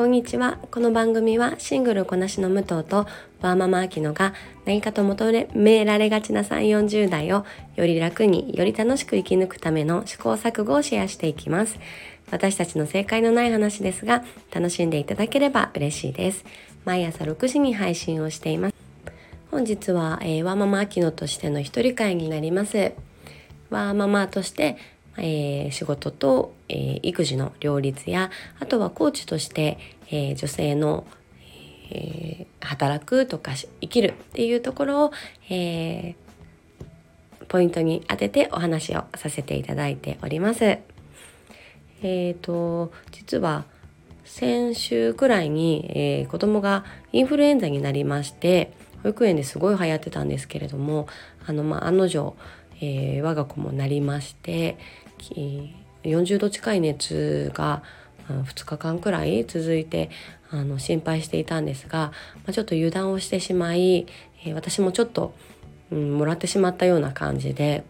こんにちは。この番組はシングルこなしの武藤とワーママアキノが何かと求められがちな3、40代をより楽により楽しく生き抜くための試行錯誤をシェアしていきます。私たちの正解のない話ですが、楽しんでいただければ嬉しいです。毎朝6時に配信をしています。本日は、えー、ワーママアキノとしての一人会になります。ワーママとしてえー、仕事と、えー、育児の両立やあとはコーチとして、えー、女性の、え働くとか生きるっていうところを、えポイントに当ててお話をさせていただいております。えーと、実は先週くらいに、えー、子供がインフルエンザになりまして保育園ですごい流行ってたんですけれどもあの、まあ、案の定、えー、我が子もなりまして40度近い熱が2日間くらい続いてあの心配していたんですが、まあ、ちょっと油断をしてしまい、えー、私もちょっと、うん、もらってしまったような感じで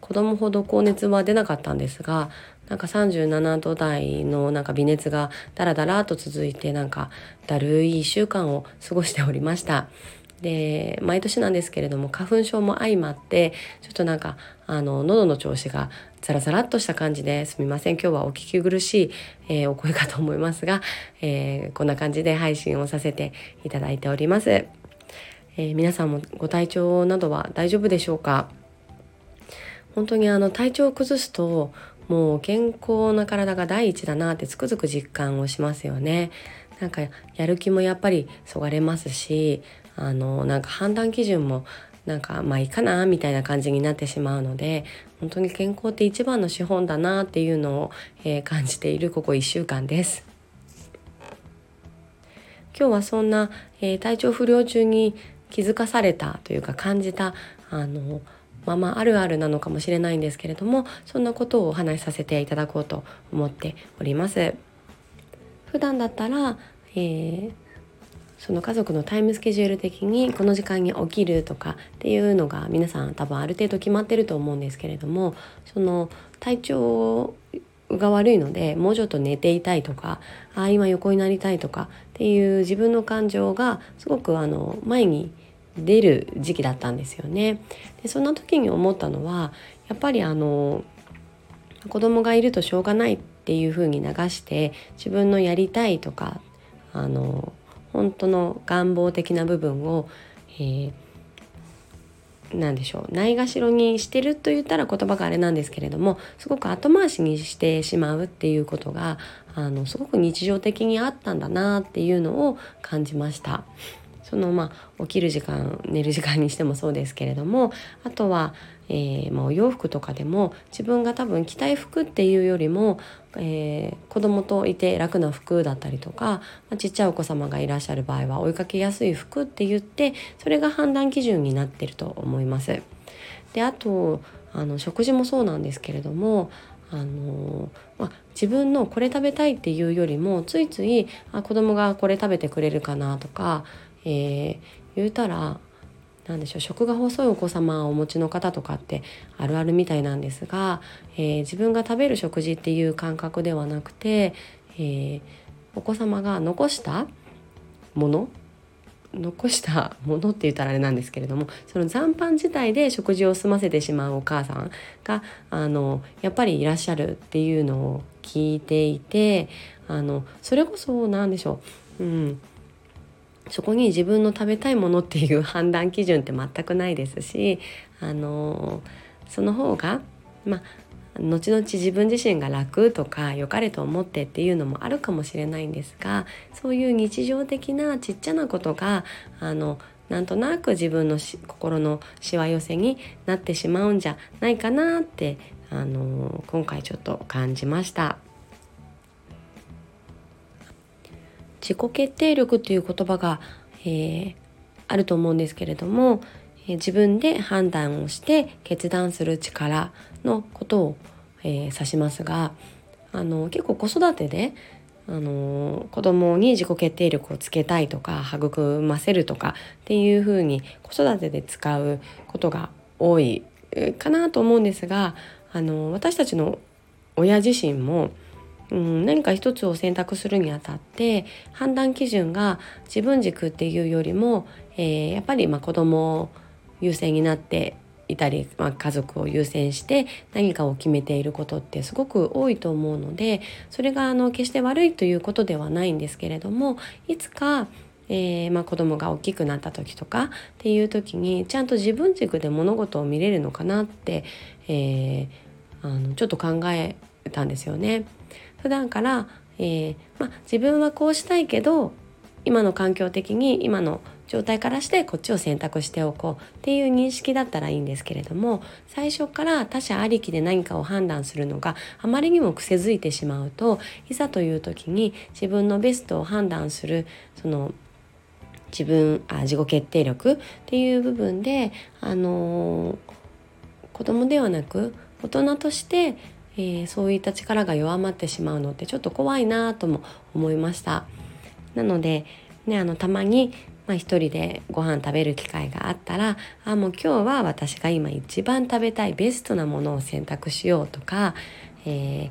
子供ほど高熱は出なかったんですがなんか37度台のなんか微熱がダラダラと続いてなんかだるい1週間を過ごしておりました。で毎年なんですけれども花粉症も相まってちょっとなんかあの喉の調子がザラザラっとした感じですみません今日はお聞き苦しい、えー、お声かと思いますが、えー、こんな感じで配信をさせていただいております、えー、皆さんもご体調などは大丈夫でしょうか？本当にあの体調を崩すともう健康な体が第一だなってつくづく実感をしますよね。なんかやる気もやっぱりそがれますしあのなんか判断基準もなんかまあいいかなみたいな感じになってしまうので本当に健康って一番の資本だなっていうのを、えー、感じているここ1週間です。今日はそんな、えー、体調不良中に気づかされたというか感じたあのままあるあるなのかもしれないんですけれどもそんなことをお話しさせていただこうと思っております。普段だったら、えーその家族のタイムスケジュール的にこの時間に起きるとかっていうのが皆さん多分ある程度決まってると思うんですけれどもその体調が悪いのでもうちょっと寝ていたいとかあ今横になりたいとかっていう自分の感情がすごくあの前に出る時期だったんですよね。でそんな時に思ったのはやっぱりあの子供がいるとしょうがないっていう風に流して自分のやりたいとかあの本当の願望的な部分を、えー、何でしょうないがしろにしてると言ったら言葉があれなんですけれどもすごく後回しにしてしまうっていうことがあのすごく日常的にあったんだなっていうのを感じました。そのまあ起きる時間寝る時間にしてもそうですけれどもあとは、えーまあ、お洋服とかでも自分が多分着たい服っていうよりも、えー、子供といて楽な服だったりとか、まあ、ちっちゃいお子様がいらっしゃる場合は追いかけやすい服って言ってそれが判断基準になってると思います。であとあの食事もそうなんですけれどもあのまあ、自分のこれ食べたいっていうよりもついついあ子供がこれ食べてくれるかなとか、えー、言うたら何でしょう食が細いお子様をお持ちの方とかってあるあるみたいなんですが、えー、自分が食べる食事っていう感覚ではなくて、えー、お子様が残したもの残したものって言ったらあれなんですけれどもその残飯自体で食事を済ませてしまうお母さんがあのやっぱりいらっしゃるっていうのを聞いていてあのそれこそ何でしょう、うん、そこに自分の食べたいものっていう判断基準って全くないですしあのその方がまあ後々自分自身が楽とか良かれと思ってっていうのもあるかもしれないんですがそういう日常的なちっちゃなことがあのなんとなく自分の心のしわ寄せになってしまうんじゃないかなってあの今回ちょっと感じました。自己決定力っていう言葉が、えー、あると思うんですけれども、えー、自分で判断をして決断する力のことを、えー、指しますがあの結構子育てであの子供に自己決定力をつけたいとか育ませるとかっていうふうに子育てで使うことが多いかなと思うんですがあの私たちの親自身もうん、何か一つを選択するにあたって判断基準が自分軸っていうよりも、えー、やっぱりまあ子供優先になっていたり、まあ、家族を優先して何かを決めていることってすごく多いと思うのでそれがあの決して悪いということではないんですけれどもいつかえーまあ、子供が大きくなった時とかっていう時にちゃんと自分軸で物事を見れるのかなって、えー、あのちょっと考えたんですよね。普段から、えーま、自分はこうしたいけど今の環境的に今の状態からしてこっちを選択しておこうっていう認識だったらいいんですけれども最初から他者ありきで何かを判断するのがあまりにも癖づいてしまうといざという時に自分のベストを判断するその自分あ自己決定力っていう部分で、あのー、子供ではなく大人として、えー、そういった力が弱まってしまうのってちょっと怖いなとも思いました。なので、ね、あのたまにまあ、一人でご飯食べる機会があったらあもう今日は私が今一番食べたいベストなものを選択しようとか、えー、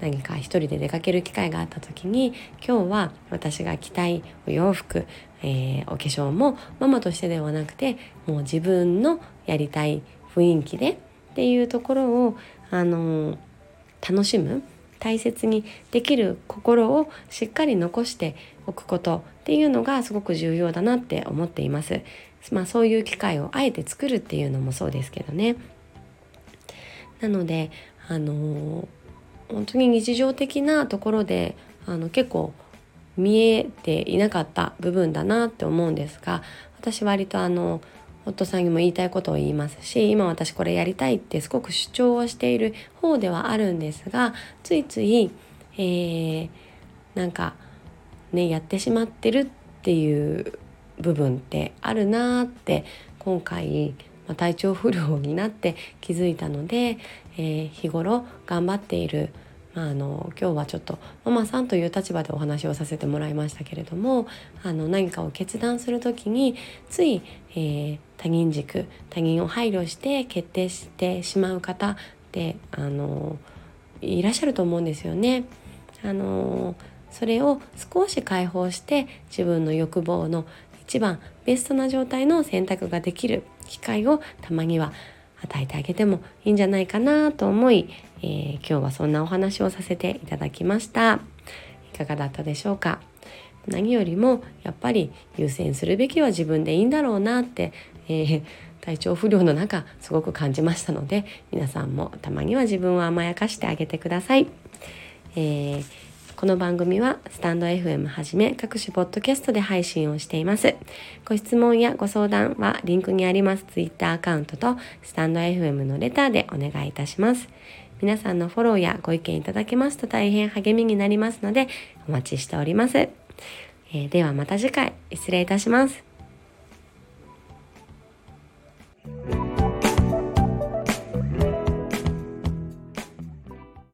何か一人で出かける機会があった時に今日は私が着たいお洋服、えー、お化粧もママとしてではなくてもう自分のやりたい雰囲気でっていうところを、あの、楽しむ大切にできる心をしっかり残しておくことっていうのがすごく重要だなって思っています。まあ、そういう機会をあえて作るっていうのもそうですけどね。なのであの本当に日常的なところであの結構見えていなかった部分だなって思うんですが私割とあの夫さんにも言いたいことを言いますし今私これやりたいってすごく主張をしている方ではあるんですがついつい、えー、なんかねやってしまってるっていう部分ってあるなって今回、ま体調不良になって気づいたので、えー、日頃頑張っているまあ、あの今日はちょっとママさんという立場でお話をさせてもらいましたけれどもあの何かを決断する時につい、えー、他人軸他人を配慮して決定してしまう方ってあのいらっしゃると思うんですよね。あのそれを少し解放して自分の欲望の一番ベストな状態の選択ができる機会をたまには与えてあげてもいいんじゃないかなと思い、えー、今日はそんなお話をさせていただきましたいかがだったでしょうか？何よりもやっぱり優先するべきは自分でいいんだろうなって、えー、体調不良の中すごく感じましたので皆さんもたまには自分を甘やかしてあげてください。えーこの番組はスタンド FM はじめ各種ポッドキャストで配信をしています。ご質問やご相談はリンクにありますツイッターアカウントとスタンド FM のレターでお願いいたします。皆さんのフォローやご意見いただけますと大変励みになりますのでお待ちしております。えー、ではまた次回失礼いたします。